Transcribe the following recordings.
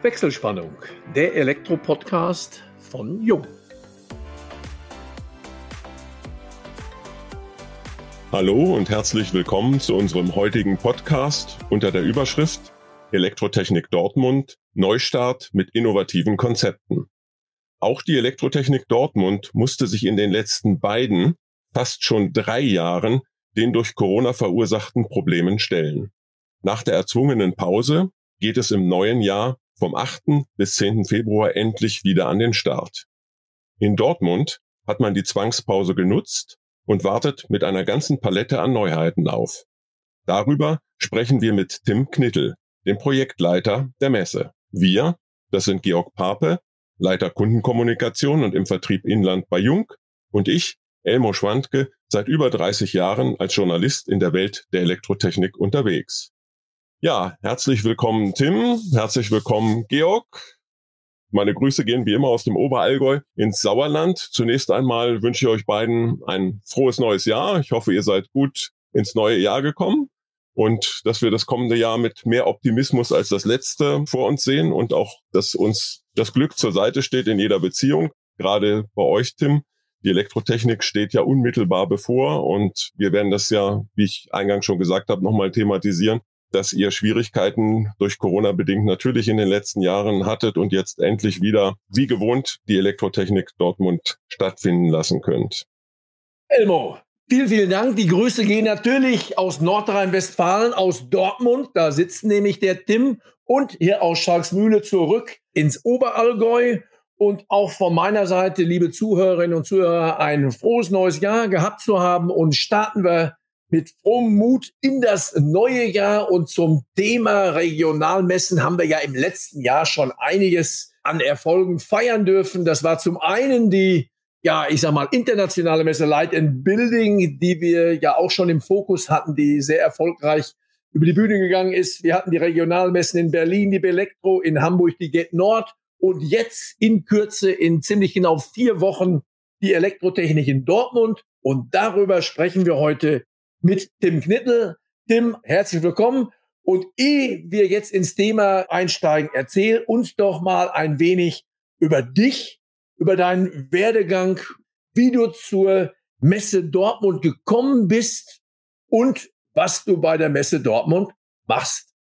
Wechselspannung, der Elektro-Podcast von Jung. Hallo und herzlich willkommen zu unserem heutigen Podcast unter der Überschrift Elektrotechnik Dortmund Neustart mit innovativen Konzepten. Auch die Elektrotechnik Dortmund musste sich in den letzten beiden, fast schon drei Jahren den durch Corona verursachten Problemen stellen. Nach der erzwungenen Pause geht es im neuen Jahr vom 8. bis 10. Februar endlich wieder an den Start. In Dortmund hat man die Zwangspause genutzt und wartet mit einer ganzen Palette an Neuheiten auf. Darüber sprechen wir mit Tim Knittel, dem Projektleiter der Messe. Wir, das sind Georg Pape, Leiter Kundenkommunikation und im Vertrieb Inland bei Jung und ich, Elmo Schwandke, seit über 30 Jahren als Journalist in der Welt der Elektrotechnik unterwegs. Ja, herzlich willkommen Tim, herzlich willkommen Georg. Meine Grüße gehen wie immer aus dem Oberallgäu ins Sauerland. Zunächst einmal wünsche ich euch beiden ein frohes neues Jahr. Ich hoffe, ihr seid gut ins neue Jahr gekommen und dass wir das kommende Jahr mit mehr Optimismus als das letzte vor uns sehen und auch, dass uns das Glück zur Seite steht in jeder Beziehung. Gerade bei euch, Tim. Die Elektrotechnik steht ja unmittelbar bevor und wir werden das ja, wie ich eingangs schon gesagt habe, nochmal thematisieren dass ihr Schwierigkeiten durch Corona bedingt natürlich in den letzten Jahren hattet und jetzt endlich wieder wie gewohnt die Elektrotechnik Dortmund stattfinden lassen könnt. Elmo, vielen, vielen Dank. Die Grüße gehen natürlich aus Nordrhein-Westfalen, aus Dortmund. Da sitzt nämlich der Tim und hier aus Schalksmühle zurück ins Oberallgäu. Und auch von meiner Seite, liebe Zuhörerinnen und Zuhörer, ein frohes neues Jahr gehabt zu haben. Und starten wir mit frohem Mut in das neue Jahr und zum Thema Regionalmessen haben wir ja im letzten Jahr schon einiges an Erfolgen feiern dürfen. Das war zum einen die, ja, ich sag mal, internationale Messe Light and Building, die wir ja auch schon im Fokus hatten, die sehr erfolgreich über die Bühne gegangen ist. Wir hatten die Regionalmessen in Berlin, die Belektro, in Hamburg die Get Nord und jetzt in Kürze in ziemlich genau vier Wochen die Elektrotechnik in Dortmund. Und darüber sprechen wir heute mit Tim Knittel. Tim, herzlich willkommen. Und ehe wir jetzt ins Thema einsteigen, erzähl uns doch mal ein wenig über dich, über deinen Werdegang, wie du zur Messe Dortmund gekommen bist und was du bei der Messe Dortmund machst.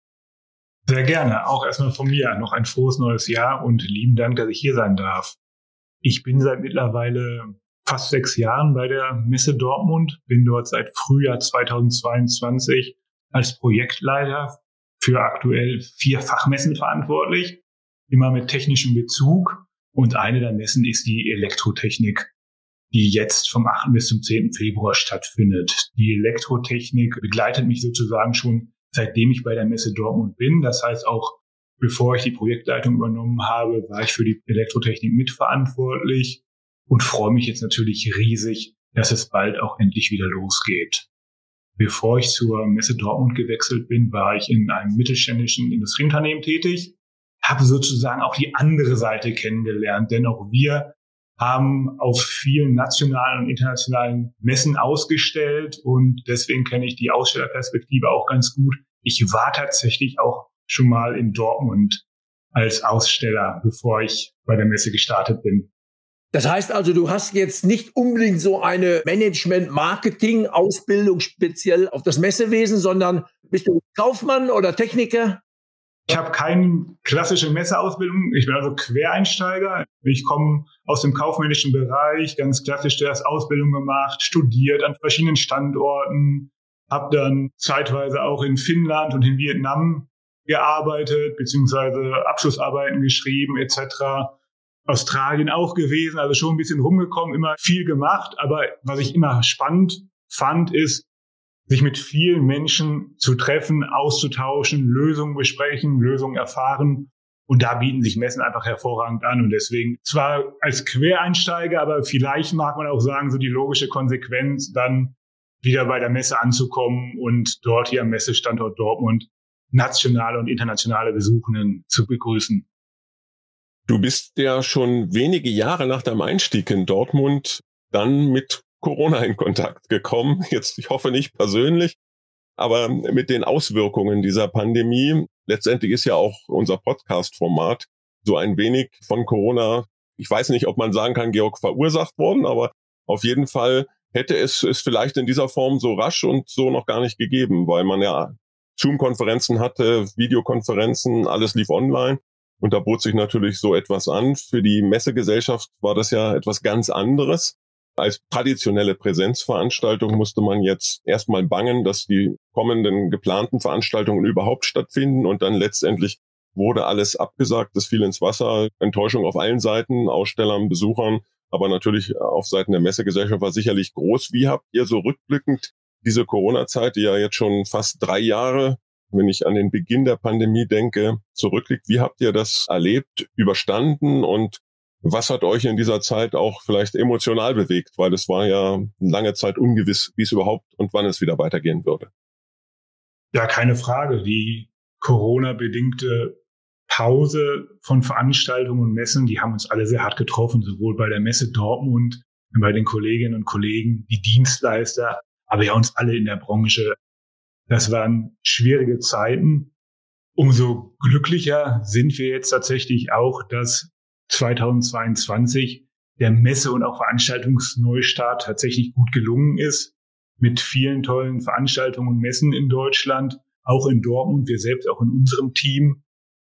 Sehr gerne. Auch erstmal von mir noch ein frohes neues Jahr und lieben Dank, dass ich hier sein darf. Ich bin seit mittlerweile fast sechs Jahren bei der Messe Dortmund, bin dort seit Frühjahr 2022 als Projektleiter für aktuell vier Fachmessen verantwortlich, immer mit technischem Bezug. Und eine der Messen ist die Elektrotechnik, die jetzt vom 8. bis zum 10. Februar stattfindet. Die Elektrotechnik begleitet mich sozusagen schon seitdem ich bei der Messe Dortmund bin. Das heißt auch, bevor ich die Projektleitung übernommen habe, war ich für die Elektrotechnik mitverantwortlich und freue mich jetzt natürlich riesig, dass es bald auch endlich wieder losgeht. Bevor ich zur Messe Dortmund gewechselt bin, war ich in einem mittelständischen Industrieunternehmen tätig, habe sozusagen auch die andere Seite kennengelernt, denn auch wir haben auf vielen nationalen und internationalen Messen ausgestellt und deswegen kenne ich die Ausstellerperspektive auch ganz gut. Ich war tatsächlich auch schon mal in Dortmund als Aussteller, bevor ich bei der Messe gestartet bin. Das heißt also, du hast jetzt nicht unbedingt so eine Management-Marketing-Ausbildung speziell auf das Messewesen, sondern bist du Kaufmann oder Techniker? Ich habe keine klassische Messeausbildung. Ich bin also Quereinsteiger. Ich komme aus dem kaufmännischen Bereich, ganz klassisch erst Ausbildung gemacht, studiert an verschiedenen Standorten, habe dann zeitweise auch in Finnland und in Vietnam gearbeitet, beziehungsweise Abschlussarbeiten geschrieben etc. Australien auch gewesen, also schon ein bisschen rumgekommen, immer viel gemacht. Aber was ich immer spannend fand, ist, sich mit vielen Menschen zu treffen, auszutauschen, Lösungen besprechen, Lösungen erfahren. Und da bieten sich Messen einfach hervorragend an. Und deswegen zwar als Quereinsteiger, aber vielleicht mag man auch sagen, so die logische Konsequenz, dann wieder bei der Messe anzukommen und dort hier am Messestandort Dortmund nationale und internationale Besuchenden zu begrüßen. Du bist ja schon wenige Jahre nach deinem Einstieg in Dortmund dann mit Corona in Kontakt gekommen. Jetzt, ich hoffe nicht persönlich. Aber mit den Auswirkungen dieser Pandemie, letztendlich ist ja auch unser Podcast-Format so ein wenig von Corona, ich weiß nicht, ob man sagen kann, Georg, verursacht worden, aber auf jeden Fall hätte es es vielleicht in dieser Form so rasch und so noch gar nicht gegeben, weil man ja Zoom-Konferenzen hatte, Videokonferenzen, alles lief online. Und da bot sich natürlich so etwas an. Für die Messegesellschaft war das ja etwas ganz anderes. Als traditionelle Präsenzveranstaltung musste man jetzt erstmal bangen, dass die kommenden geplanten Veranstaltungen überhaupt stattfinden und dann letztendlich wurde alles abgesagt, das fiel ins Wasser, Enttäuschung auf allen Seiten, Ausstellern, Besuchern, aber natürlich auf Seiten der Messegesellschaft war sicherlich groß. Wie habt ihr so rückblickend diese Corona-Zeit, die ja jetzt schon fast drei Jahre, wenn ich an den Beginn der Pandemie denke, zurückliegt, wie habt ihr das erlebt, überstanden und was hat euch in dieser Zeit auch vielleicht emotional bewegt? Weil es war ja lange Zeit ungewiss, wie es überhaupt und wann es wieder weitergehen würde. Ja, keine Frage. Die Corona-bedingte Pause von Veranstaltungen und Messen, die haben uns alle sehr hart getroffen, sowohl bei der Messe Dortmund, bei den Kolleginnen und Kollegen, die Dienstleister, aber ja uns alle in der Branche. Das waren schwierige Zeiten. Umso glücklicher sind wir jetzt tatsächlich auch, dass 2022 der Messe- und auch Veranstaltungsneustart tatsächlich gut gelungen ist. Mit vielen tollen Veranstaltungen und Messen in Deutschland, auch in Dortmund, wir selbst auch in unserem Team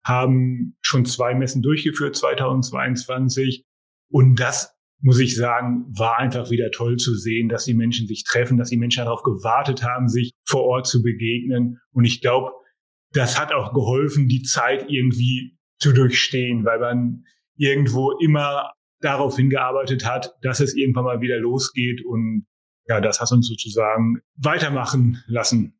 haben schon zwei Messen durchgeführt 2022. Und das muss ich sagen, war einfach wieder toll zu sehen, dass die Menschen sich treffen, dass die Menschen darauf gewartet haben, sich vor Ort zu begegnen. Und ich glaube, das hat auch geholfen, die Zeit irgendwie zu durchstehen, weil man irgendwo immer darauf hingearbeitet hat, dass es irgendwann mal wieder losgeht. Und ja, das hat uns sozusagen weitermachen lassen.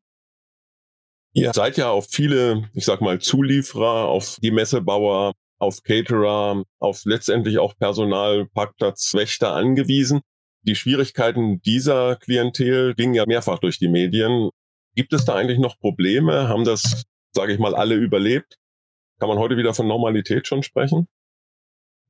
Ihr seid ja auf viele, ich sag mal, Zulieferer, auf die Messebauer, auf Caterer, auf letztendlich auch Personal, Parkplatz, Wächter angewiesen. Die Schwierigkeiten dieser Klientel gingen ja mehrfach durch die Medien. Gibt es da eigentlich noch Probleme? Haben das, sage ich mal, alle überlebt? Kann man heute wieder von Normalität schon sprechen?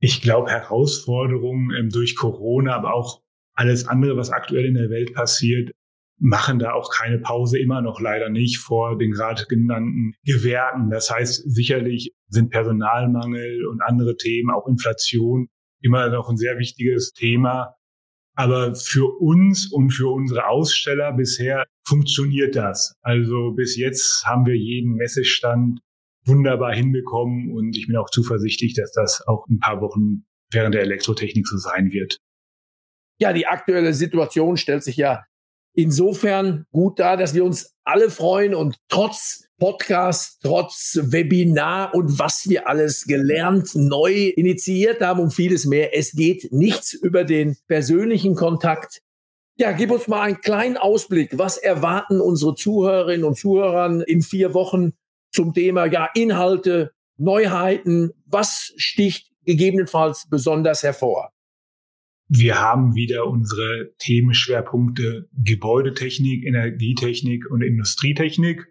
Ich glaube, Herausforderungen ähm, durch Corona, aber auch alles andere, was aktuell in der Welt passiert, machen da auch keine Pause, immer noch leider nicht vor den gerade genannten Gewerken. Das heißt, sicherlich sind Personalmangel und andere Themen, auch Inflation, immer noch ein sehr wichtiges Thema. Aber für uns und für unsere Aussteller bisher funktioniert das. Also bis jetzt haben wir jeden Messestand wunderbar hinbekommen und ich bin auch zuversichtlich, dass das auch ein paar Wochen während der Elektrotechnik so sein wird. Ja, die aktuelle Situation stellt sich ja insofern gut dar, dass wir uns alle freuen und trotz Podcast, trotz Webinar und was wir alles gelernt, neu initiiert haben und vieles mehr. Es geht nichts über den persönlichen Kontakt. Ja, gib uns mal einen kleinen Ausblick. Was erwarten unsere Zuhörerinnen und Zuhörer in vier Wochen zum Thema ja, Inhalte, Neuheiten? Was sticht gegebenenfalls besonders hervor? Wir haben wieder unsere Themenschwerpunkte Gebäudetechnik, Energietechnik und Industrietechnik.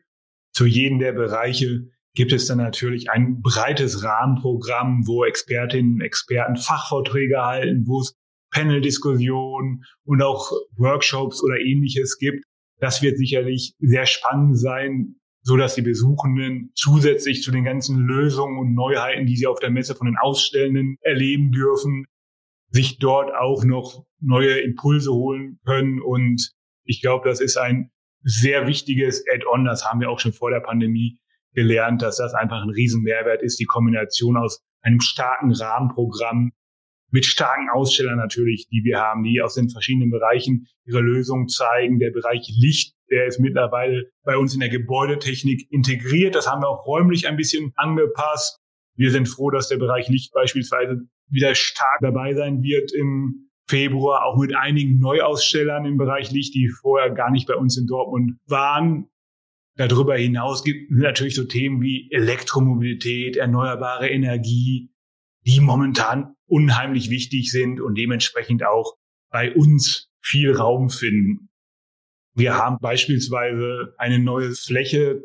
Zu jedem der Bereiche gibt es dann natürlich ein breites Rahmenprogramm, wo Expertinnen und Experten Fachvorträge halten, wo es Panel-Diskussionen und auch Workshops oder ähnliches gibt. Das wird sicherlich sehr spannend sein, so dass die Besuchenden zusätzlich zu den ganzen Lösungen und Neuheiten, die sie auf der Messe von den Ausstellenden erleben dürfen, sich dort auch noch neue Impulse holen können. Und ich glaube, das ist ein sehr wichtiges Add-on. Das haben wir auch schon vor der Pandemie gelernt, dass das einfach ein Riesenmehrwert ist. Die Kombination aus einem starken Rahmenprogramm mit starken Ausstellern natürlich, die wir haben, die aus den verschiedenen Bereichen ihre Lösungen zeigen. Der Bereich Licht, der ist mittlerweile bei uns in der Gebäudetechnik integriert. Das haben wir auch räumlich ein bisschen angepasst. Wir sind froh, dass der Bereich Licht beispielsweise wieder stark dabei sein wird im Februar, auch mit einigen Neuausstellern im Bereich Licht, die vorher gar nicht bei uns in Dortmund waren. Darüber hinaus gibt es natürlich so Themen wie Elektromobilität, erneuerbare Energie, die momentan unheimlich wichtig sind und dementsprechend auch bei uns viel Raum finden. Wir haben beispielsweise eine neue Fläche,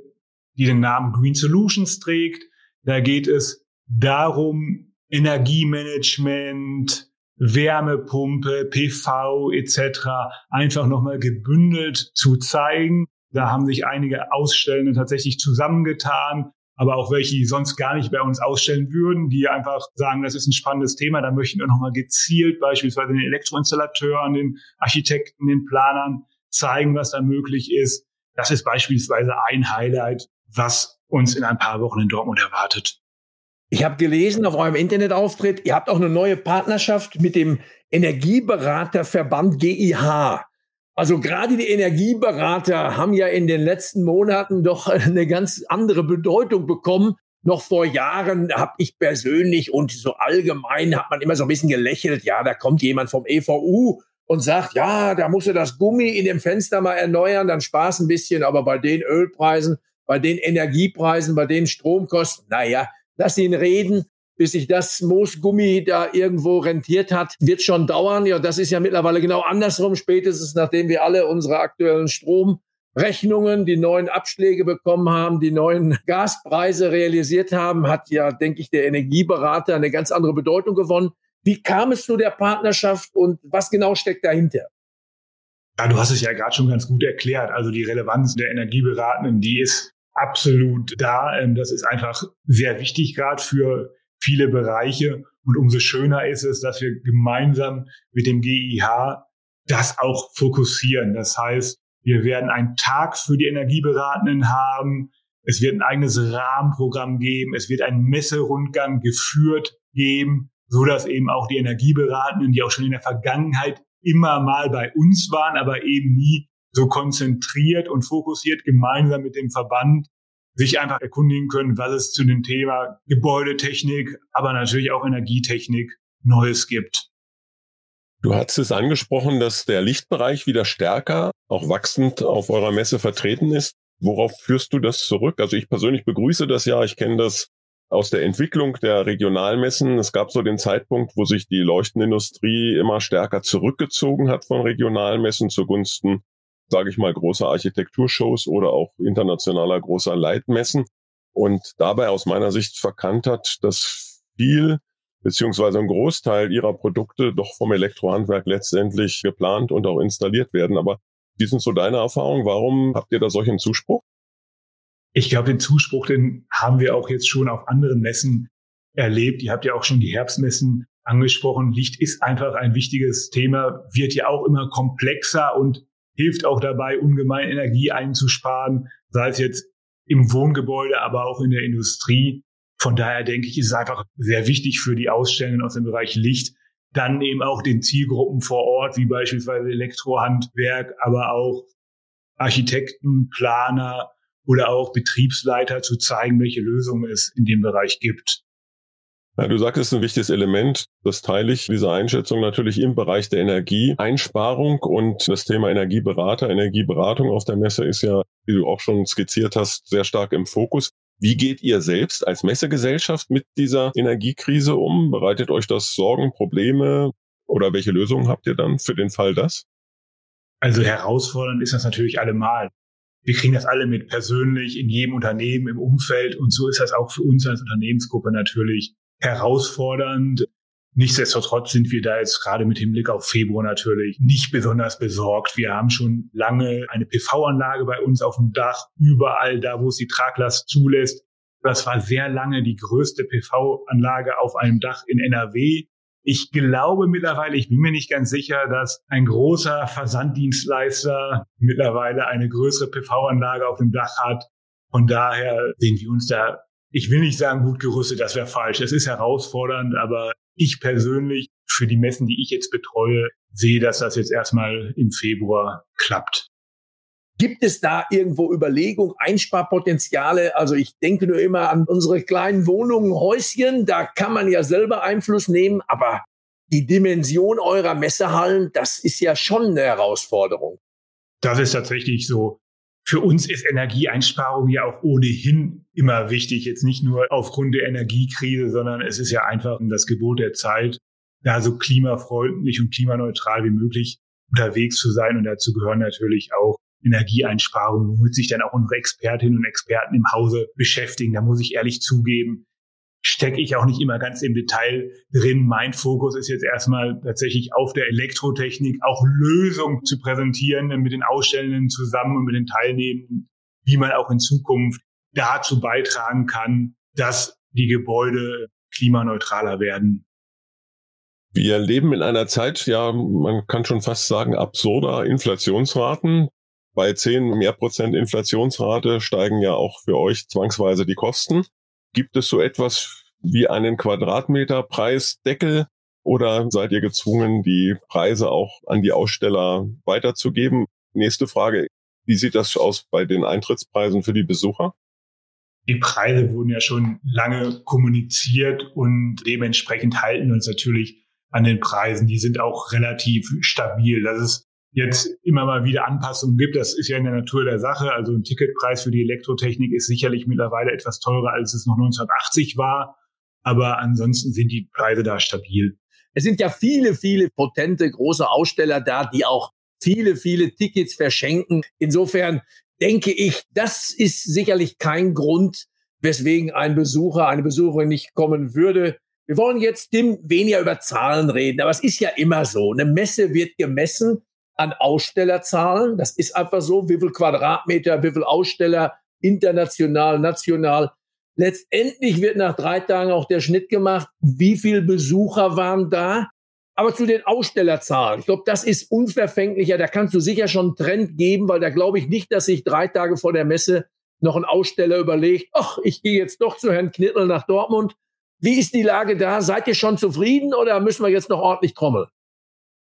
die den Namen Green Solutions trägt. Da geht es darum, Energiemanagement, Wärmepumpe, PV etc. einfach nochmal gebündelt zu zeigen. Da haben sich einige Ausstellende tatsächlich zusammengetan, aber auch welche, die sonst gar nicht bei uns ausstellen würden, die einfach sagen, das ist ein spannendes Thema, da möchten wir nochmal gezielt beispielsweise den Elektroinstallateuren, den Architekten, den Planern zeigen, was da möglich ist. Das ist beispielsweise ein Highlight, was uns in ein paar Wochen in Dortmund erwartet. Ich habe gelesen auf eurem Internetauftritt, ihr habt auch eine neue Partnerschaft mit dem Energieberaterverband GIH. Also gerade die Energieberater haben ja in den letzten Monaten doch eine ganz andere Bedeutung bekommen. Noch vor Jahren habe ich persönlich und so allgemein hat man immer so ein bisschen gelächelt. Ja, da kommt jemand vom EVU und sagt, ja, da musst du das Gummi in dem Fenster mal erneuern, dann Spaß ein bisschen. Aber bei den Ölpreisen, bei den Energiepreisen, bei den Stromkosten, naja, lass ihn reden, bis sich das Moosgummi da irgendwo rentiert hat, wird schon dauern. Ja, das ist ja mittlerweile genau andersrum, spätestens nachdem wir alle unsere aktuellen Stromrechnungen, die neuen Abschläge bekommen haben, die neuen Gaspreise realisiert haben, hat ja, denke ich, der Energieberater eine ganz andere Bedeutung gewonnen. Wie kam es zu der Partnerschaft und was genau steckt dahinter? Ja, du hast es ja gerade schon ganz gut erklärt. Also die Relevanz der Energieberatenden, die ist absolut da. Ähm, das ist einfach sehr wichtig, gerade für viele Bereiche. Und umso schöner ist es, dass wir gemeinsam mit dem GIH das auch fokussieren. Das heißt, wir werden einen Tag für die Energieberatenden haben. Es wird ein eigenes Rahmenprogramm geben. Es wird ein Messerundgang geführt geben, so dass eben auch die Energieberatenden, die auch schon in der Vergangenheit immer mal bei uns waren, aber eben nie so konzentriert und fokussiert gemeinsam mit dem Verband sich einfach erkundigen können, was es zu dem Thema Gebäudetechnik, aber natürlich auch Energietechnik Neues gibt. Du hast es angesprochen, dass der Lichtbereich wieder stärker, auch wachsend auf eurer Messe vertreten ist. Worauf führst du das zurück? Also ich persönlich begrüße das ja. Ich kenne das aus der Entwicklung der Regionalmessen. Es gab so den Zeitpunkt, wo sich die Leuchtenindustrie immer stärker zurückgezogen hat von Regionalmessen zugunsten sage ich mal, großer Architekturshows oder auch internationaler großer Leitmessen und dabei aus meiner Sicht verkannt hat, dass viel beziehungsweise ein Großteil ihrer Produkte doch vom Elektrohandwerk letztendlich geplant und auch installiert werden. Aber wie sind so deine Erfahrungen? Warum habt ihr da solchen Zuspruch? Ich glaube, den Zuspruch, den haben wir auch jetzt schon auf anderen Messen erlebt. Ihr habt ja auch schon die Herbstmessen angesprochen. Licht ist einfach ein wichtiges Thema, wird ja auch immer komplexer und hilft auch dabei, ungemein Energie einzusparen, sei es jetzt im Wohngebäude, aber auch in der Industrie. Von daher denke ich, ist es einfach sehr wichtig für die Ausstellungen aus dem Bereich Licht, dann eben auch den Zielgruppen vor Ort, wie beispielsweise Elektrohandwerk, aber auch Architekten, Planer oder auch Betriebsleiter zu zeigen, welche Lösungen es in dem Bereich gibt. Ja, du sagst, es ist ein wichtiges Element. Das teile ich, diese Einschätzung natürlich im Bereich der Energieeinsparung und das Thema Energieberater, Energieberatung auf der Messe ist ja, wie du auch schon skizziert hast, sehr stark im Fokus. Wie geht ihr selbst als Messegesellschaft mit dieser Energiekrise um? Bereitet euch das Sorgen, Probleme oder welche Lösungen habt ihr dann für den Fall das? Also herausfordernd ist das natürlich allemal. Wir kriegen das alle mit persönlich in jedem Unternehmen, im Umfeld und so ist das auch für uns als Unternehmensgruppe natürlich herausfordernd. Nichtsdestotrotz sind wir da jetzt gerade mit Hinblick auf Februar natürlich nicht besonders besorgt. Wir haben schon lange eine PV-Anlage bei uns auf dem Dach, überall da, wo es die Traglast zulässt. Das war sehr lange die größte PV-Anlage auf einem Dach in NRW. Ich glaube mittlerweile, ich bin mir nicht ganz sicher, dass ein großer Versanddienstleister mittlerweile eine größere PV-Anlage auf dem Dach hat. Von daher sehen wir uns da ich will nicht sagen gut gerüstet, das wäre falsch. Es ist herausfordernd, aber ich persönlich für die Messen, die ich jetzt betreue, sehe, dass das jetzt erstmal im Februar klappt. Gibt es da irgendwo Überlegungen, Einsparpotenziale? Also ich denke nur immer an unsere kleinen Wohnungen, Häuschen, da kann man ja selber Einfluss nehmen, aber die Dimension eurer Messehallen, das ist ja schon eine Herausforderung. Das ist tatsächlich so für uns ist Energieeinsparung ja auch ohnehin immer wichtig. Jetzt nicht nur aufgrund der Energiekrise, sondern es ist ja einfach das Gebot der Zeit, da so klimafreundlich und klimaneutral wie möglich unterwegs zu sein. Und dazu gehören natürlich auch Energieeinsparungen, womit sich dann auch unsere Expertinnen und Experten im Hause beschäftigen. Da muss ich ehrlich zugeben, stecke ich auch nicht immer ganz im Detail drin. Mein Fokus ist jetzt erstmal tatsächlich auf der Elektrotechnik, auch Lösungen zu präsentieren mit den Ausstellenden zusammen und mit den Teilnehmenden, wie man auch in Zukunft dazu beitragen kann, dass die Gebäude klimaneutraler werden. Wir leben in einer Zeit, ja, man kann schon fast sagen, absurder Inflationsraten. Bei 10 mehr Prozent Inflationsrate steigen ja auch für euch zwangsweise die Kosten. Gibt es so etwas wie einen Quadratmeterpreisdeckel oder seid ihr gezwungen, die Preise auch an die Aussteller weiterzugeben? Nächste Frage. Wie sieht das aus bei den Eintrittspreisen für die Besucher? Die Preise wurden ja schon lange kommuniziert und dementsprechend halten wir uns natürlich an den Preisen. Die sind auch relativ stabil. Dass es jetzt immer mal wieder Anpassungen gibt, das ist ja in der Natur der Sache. Also ein Ticketpreis für die Elektrotechnik ist sicherlich mittlerweile etwas teurer, als es noch 1980 war. Aber ansonsten sind die Preise da stabil. Es sind ja viele, viele potente große Aussteller da, die auch viele, viele Tickets verschenken. Insofern denke ich, das ist sicherlich kein Grund, weswegen ein Besucher, eine Besucherin nicht kommen würde. Wir wollen jetzt Tim weniger über Zahlen reden, aber es ist ja immer so. Eine Messe wird gemessen an Ausstellerzahlen. Das ist einfach so. Wie viel Quadratmeter, wie viel Aussteller, international, national. Letztendlich wird nach drei Tagen auch der Schnitt gemacht. Wie viel Besucher waren da? Aber zu den Ausstellerzahlen, ich glaube, das ist unverfänglicher. Da kannst du sicher schon einen Trend geben, weil da glaube ich nicht, dass sich drei Tage vor der Messe noch ein Aussteller überlegt, ach, ich gehe jetzt doch zu Herrn Knittel nach Dortmund. Wie ist die Lage da? Seid ihr schon zufrieden oder müssen wir jetzt noch ordentlich trommeln?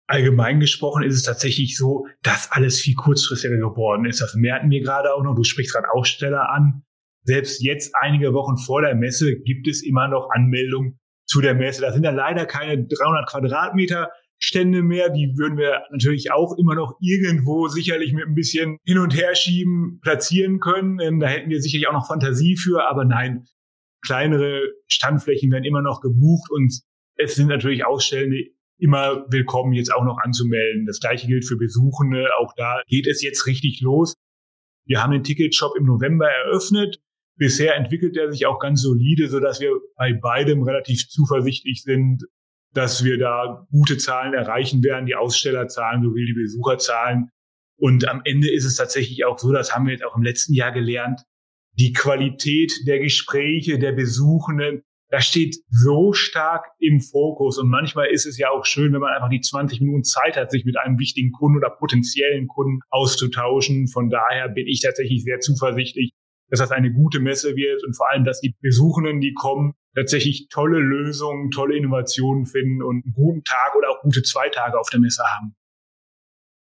Allgemein gesprochen ist es tatsächlich so, dass alles viel kurzfristiger geworden ist. Das merken wir gerade auch noch. Du sprichst gerade Aussteller an. Selbst jetzt, einige Wochen vor der Messe, gibt es immer noch Anmeldungen zu der Messe. Da sind ja leider keine 300 Quadratmeter Stände mehr. Die würden wir natürlich auch immer noch irgendwo sicherlich mit ein bisschen hin und her schieben, platzieren können. Ähm, da hätten wir sicherlich auch noch Fantasie für. Aber nein, kleinere Standflächen werden immer noch gebucht und es sind natürlich Ausstellende immer willkommen, jetzt auch noch anzumelden. Das gleiche gilt für Besuchende. Auch da geht es jetzt richtig los. Wir haben den Ticketshop im November eröffnet. Bisher entwickelt er sich auch ganz solide, so dass wir bei beidem relativ zuversichtlich sind, dass wir da gute Zahlen erreichen werden, die Ausstellerzahlen sowie die Besucherzahlen. Und am Ende ist es tatsächlich auch so, das haben wir jetzt auch im letzten Jahr gelernt, die Qualität der Gespräche der Besuchenden, das steht so stark im Fokus. Und manchmal ist es ja auch schön, wenn man einfach die 20 Minuten Zeit hat, sich mit einem wichtigen Kunden oder potenziellen Kunden auszutauschen. Von daher bin ich tatsächlich sehr zuversichtlich, dass das eine gute Messe wird und vor allem, dass die Besuchenden, die kommen, tatsächlich tolle Lösungen, tolle Innovationen finden und einen guten Tag oder auch gute zwei Tage auf der Messe haben.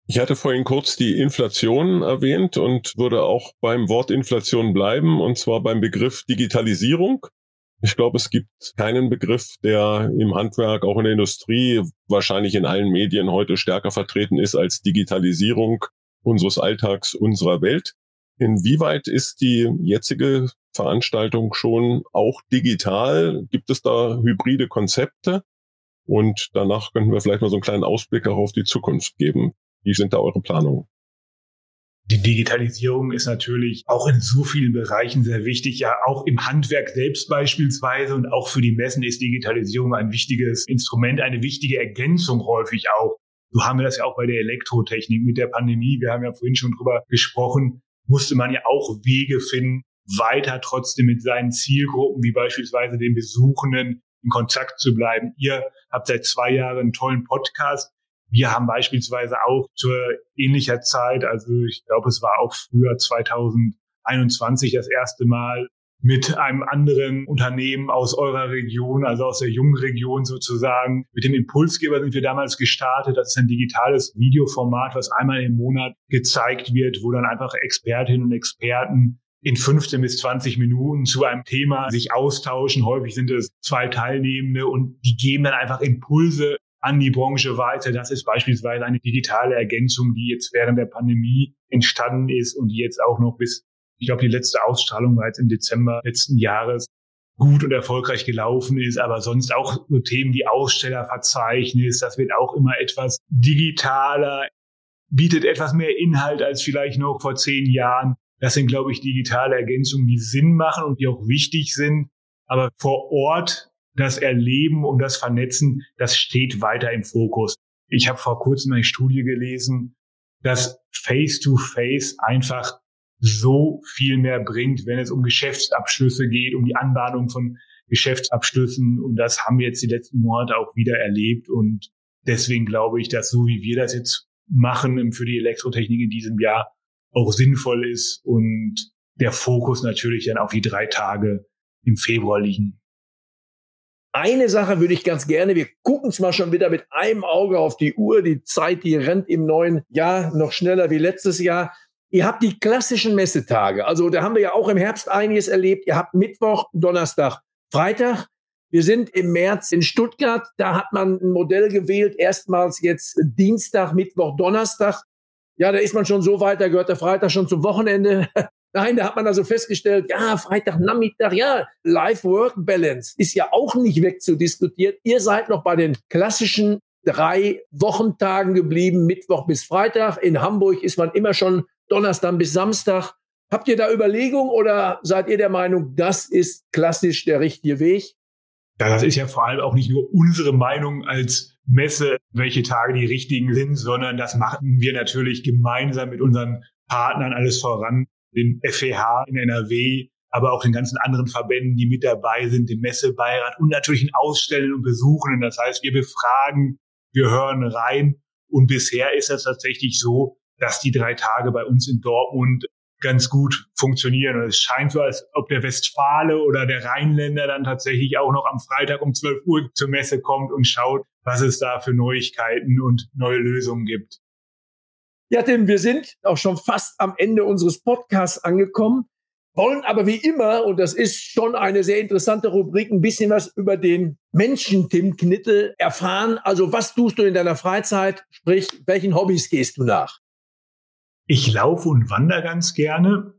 Ich hatte vorhin kurz die Inflation erwähnt und würde auch beim Wort Inflation bleiben, und zwar beim Begriff Digitalisierung. Ich glaube, es gibt keinen Begriff, der im Handwerk, auch in der Industrie, wahrscheinlich in allen Medien heute stärker vertreten ist als Digitalisierung unseres Alltags, unserer Welt. Inwieweit ist die jetzige Veranstaltung schon auch digital? Gibt es da hybride Konzepte? Und danach könnten wir vielleicht mal so einen kleinen Ausblick auch auf die Zukunft geben. Wie sind da eure Planungen? Die Digitalisierung ist natürlich auch in so vielen Bereichen sehr wichtig. Ja, auch im Handwerk selbst beispielsweise und auch für die Messen ist Digitalisierung ein wichtiges Instrument, eine wichtige Ergänzung häufig auch. So haben wir das ja auch bei der Elektrotechnik mit der Pandemie. Wir haben ja vorhin schon drüber gesprochen musste man ja auch Wege finden, weiter trotzdem mit seinen Zielgruppen, wie beispielsweise den Besuchenden, in Kontakt zu bleiben. Ihr habt seit zwei Jahren einen tollen Podcast. Wir haben beispielsweise auch zur ähnlicher Zeit, also ich glaube, es war auch früher 2021 das erste Mal mit einem anderen Unternehmen aus eurer Region, also aus der jungen Region sozusagen. Mit dem Impulsgeber sind wir damals gestartet. Das ist ein digitales Videoformat, was einmal im Monat gezeigt wird, wo dann einfach Expertinnen und Experten in 15 bis 20 Minuten zu einem Thema sich austauschen. Häufig sind es zwei Teilnehmende und die geben dann einfach Impulse an die Branche weiter. Das ist beispielsweise eine digitale Ergänzung, die jetzt während der Pandemie entstanden ist und die jetzt auch noch bis ich glaube, die letzte Ausstrahlung war jetzt im Dezember letzten Jahres gut und erfolgreich gelaufen ist, aber sonst auch so Themen wie Ausstellerverzeichnis, das wird auch immer etwas digitaler, bietet etwas mehr Inhalt als vielleicht noch vor zehn Jahren. Das sind, glaube ich, digitale Ergänzungen, die Sinn machen und die auch wichtig sind. Aber vor Ort das Erleben und das Vernetzen, das steht weiter im Fokus. Ich habe vor kurzem eine Studie gelesen, dass Face-to-Face -face einfach so viel mehr bringt, wenn es um Geschäftsabschlüsse geht, um die Anbahnung von Geschäftsabschlüssen. Und das haben wir jetzt die letzten Monate auch wieder erlebt. Und deswegen glaube ich, dass so wie wir das jetzt machen für die Elektrotechnik in diesem Jahr auch sinnvoll ist und der Fokus natürlich dann auf die drei Tage im Februar liegen. Eine Sache würde ich ganz gerne, wir gucken zwar schon wieder mit einem Auge auf die Uhr, die Zeit, die rennt im neuen Jahr noch schneller wie letztes Jahr. Ihr habt die klassischen Messetage, also da haben wir ja auch im Herbst einiges erlebt. Ihr habt Mittwoch, Donnerstag, Freitag. Wir sind im März in Stuttgart, da hat man ein Modell gewählt, erstmals jetzt Dienstag, Mittwoch, Donnerstag. Ja, da ist man schon so weit, da gehört der Freitag schon zum Wochenende. Nein, da hat man also festgestellt, ja, Freitagnachmittag, ja, Life-Work-Balance ist ja auch nicht wegzudiskutieren. Ihr seid noch bei den klassischen drei Wochentagen geblieben, Mittwoch bis Freitag. In Hamburg ist man immer schon Donnerstag bis Samstag. Habt ihr da Überlegungen oder seid ihr der Meinung, das ist klassisch der richtige Weg? Ja, das ist ja vor allem auch nicht nur unsere Meinung als Messe, welche Tage die richtigen sind, sondern das machen wir natürlich gemeinsam mit unseren Partnern alles voran den FEH in NRW, aber auch den ganzen anderen Verbänden, die mit dabei sind, dem Messebeirat und natürlich den Ausstellenden und Besuchenden. Das heißt, wir befragen, wir hören rein und bisher ist es tatsächlich so, dass die drei Tage bei uns in Dortmund ganz gut funktionieren. Und es scheint so, als ob der Westfale oder der Rheinländer dann tatsächlich auch noch am Freitag um 12 Uhr zur Messe kommt und schaut, was es da für Neuigkeiten und neue Lösungen gibt. Ja, Tim, wir sind auch schon fast am Ende unseres Podcasts angekommen, wollen aber wie immer, und das ist schon eine sehr interessante Rubrik, ein bisschen was über den Menschen Tim Knittel erfahren. Also was tust du in deiner Freizeit? Sprich, welchen Hobbys gehst du nach? Ich laufe und wandere ganz gerne.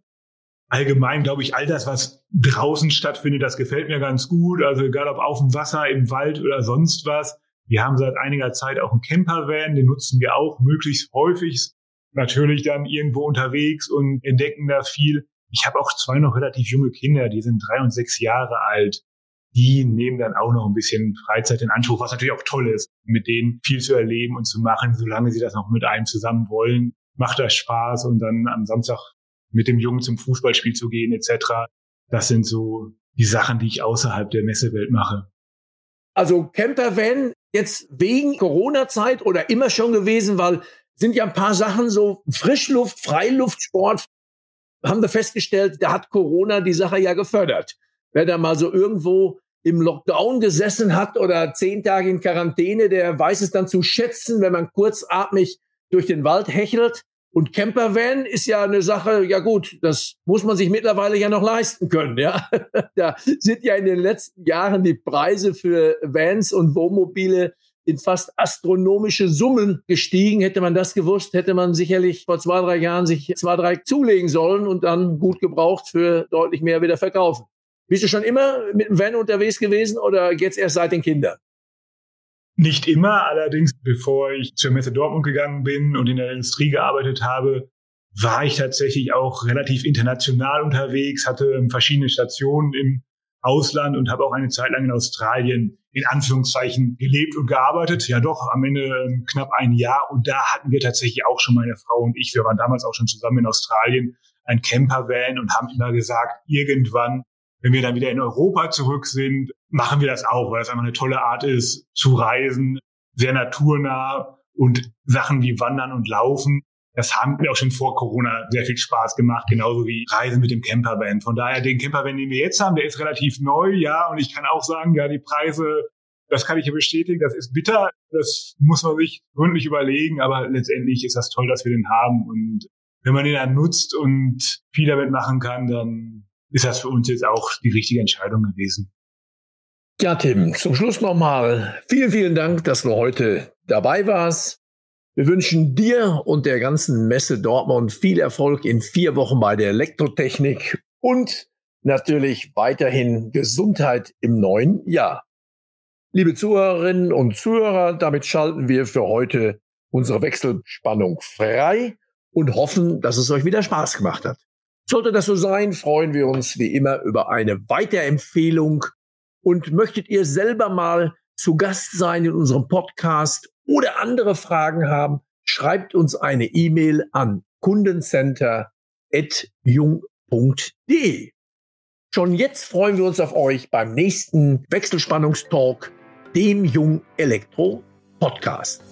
Allgemein glaube ich, all das, was draußen stattfindet, das gefällt mir ganz gut. Also egal ob auf dem Wasser, im Wald oder sonst was. Wir haben seit einiger Zeit auch einen Campervan, den nutzen wir auch möglichst häufig. Natürlich dann irgendwo unterwegs und entdecken da viel. Ich habe auch zwei noch relativ junge Kinder, die sind drei und sechs Jahre alt. Die nehmen dann auch noch ein bisschen Freizeit in Anspruch, was natürlich auch toll ist, mit denen viel zu erleben und zu machen, solange sie das noch mit einem zusammen wollen. Macht das Spaß und dann am Samstag mit dem Jungen zum Fußballspiel zu gehen etc. Das sind so die Sachen, die ich außerhalb der Messewelt mache. Also Campervan jetzt wegen Corona-Zeit oder immer schon gewesen, weil sind ja ein paar Sachen so Frischluft, Freiluftsport, haben wir festgestellt, da hat Corona die Sache ja gefördert. Wer da mal so irgendwo im Lockdown gesessen hat oder zehn Tage in Quarantäne, der weiß es dann zu schätzen, wenn man kurzatmig durch den Wald hechelt. Und Campervan ist ja eine Sache, ja gut, das muss man sich mittlerweile ja noch leisten können, ja. da sind ja in den letzten Jahren die Preise für Vans und Wohnmobile in fast astronomische Summen gestiegen. Hätte man das gewusst, hätte man sicherlich vor zwei, drei Jahren sich zwei, drei zulegen sollen und dann gut gebraucht für deutlich mehr wieder verkaufen. Bist du schon immer mit dem Van unterwegs gewesen oder jetzt erst seit den Kindern? Nicht immer, allerdings bevor ich zur Messe Dortmund gegangen bin und in der Industrie gearbeitet habe, war ich tatsächlich auch relativ international unterwegs, hatte verschiedene Stationen im Ausland und habe auch eine Zeit lang in Australien in Anführungszeichen gelebt und gearbeitet. Ja doch, am Ende ähm, knapp ein Jahr. Und da hatten wir tatsächlich auch schon meine Frau und ich, wir waren damals auch schon zusammen in Australien, ein Campervan und haben immer gesagt, irgendwann wenn wir dann wieder in Europa zurück sind, machen wir das auch, weil es einfach eine tolle Art ist, zu reisen, sehr naturnah und Sachen wie Wandern und Laufen. Das haben wir auch schon vor Corona sehr viel Spaß gemacht, genauso wie Reisen mit dem Campervan. Von daher, den Campervan, den wir jetzt haben, der ist relativ neu, ja, und ich kann auch sagen, ja, die Preise, das kann ich ja bestätigen, das ist bitter, das muss man sich gründlich überlegen, aber letztendlich ist das toll, dass wir den haben und wenn man den dann nutzt und viel damit machen kann, dann ist das für uns jetzt auch die richtige Entscheidung gewesen. Ja, Tim, zum Schluss nochmal vielen, vielen Dank, dass du heute dabei warst. Wir wünschen dir und der ganzen Messe Dortmund viel Erfolg in vier Wochen bei der Elektrotechnik und natürlich weiterhin Gesundheit im neuen Jahr. Liebe Zuhörerinnen und Zuhörer, damit schalten wir für heute unsere Wechselspannung frei und hoffen, dass es euch wieder Spaß gemacht hat. Sollte das so sein, freuen wir uns wie immer über eine Weiterempfehlung Und möchtet ihr selber mal zu Gast sein in unserem Podcast oder andere Fragen haben, schreibt uns eine E-Mail an kundencenter.jung.de. Schon jetzt freuen wir uns auf euch beim nächsten Wechselspannungstalk, dem Jung Elektro Podcast.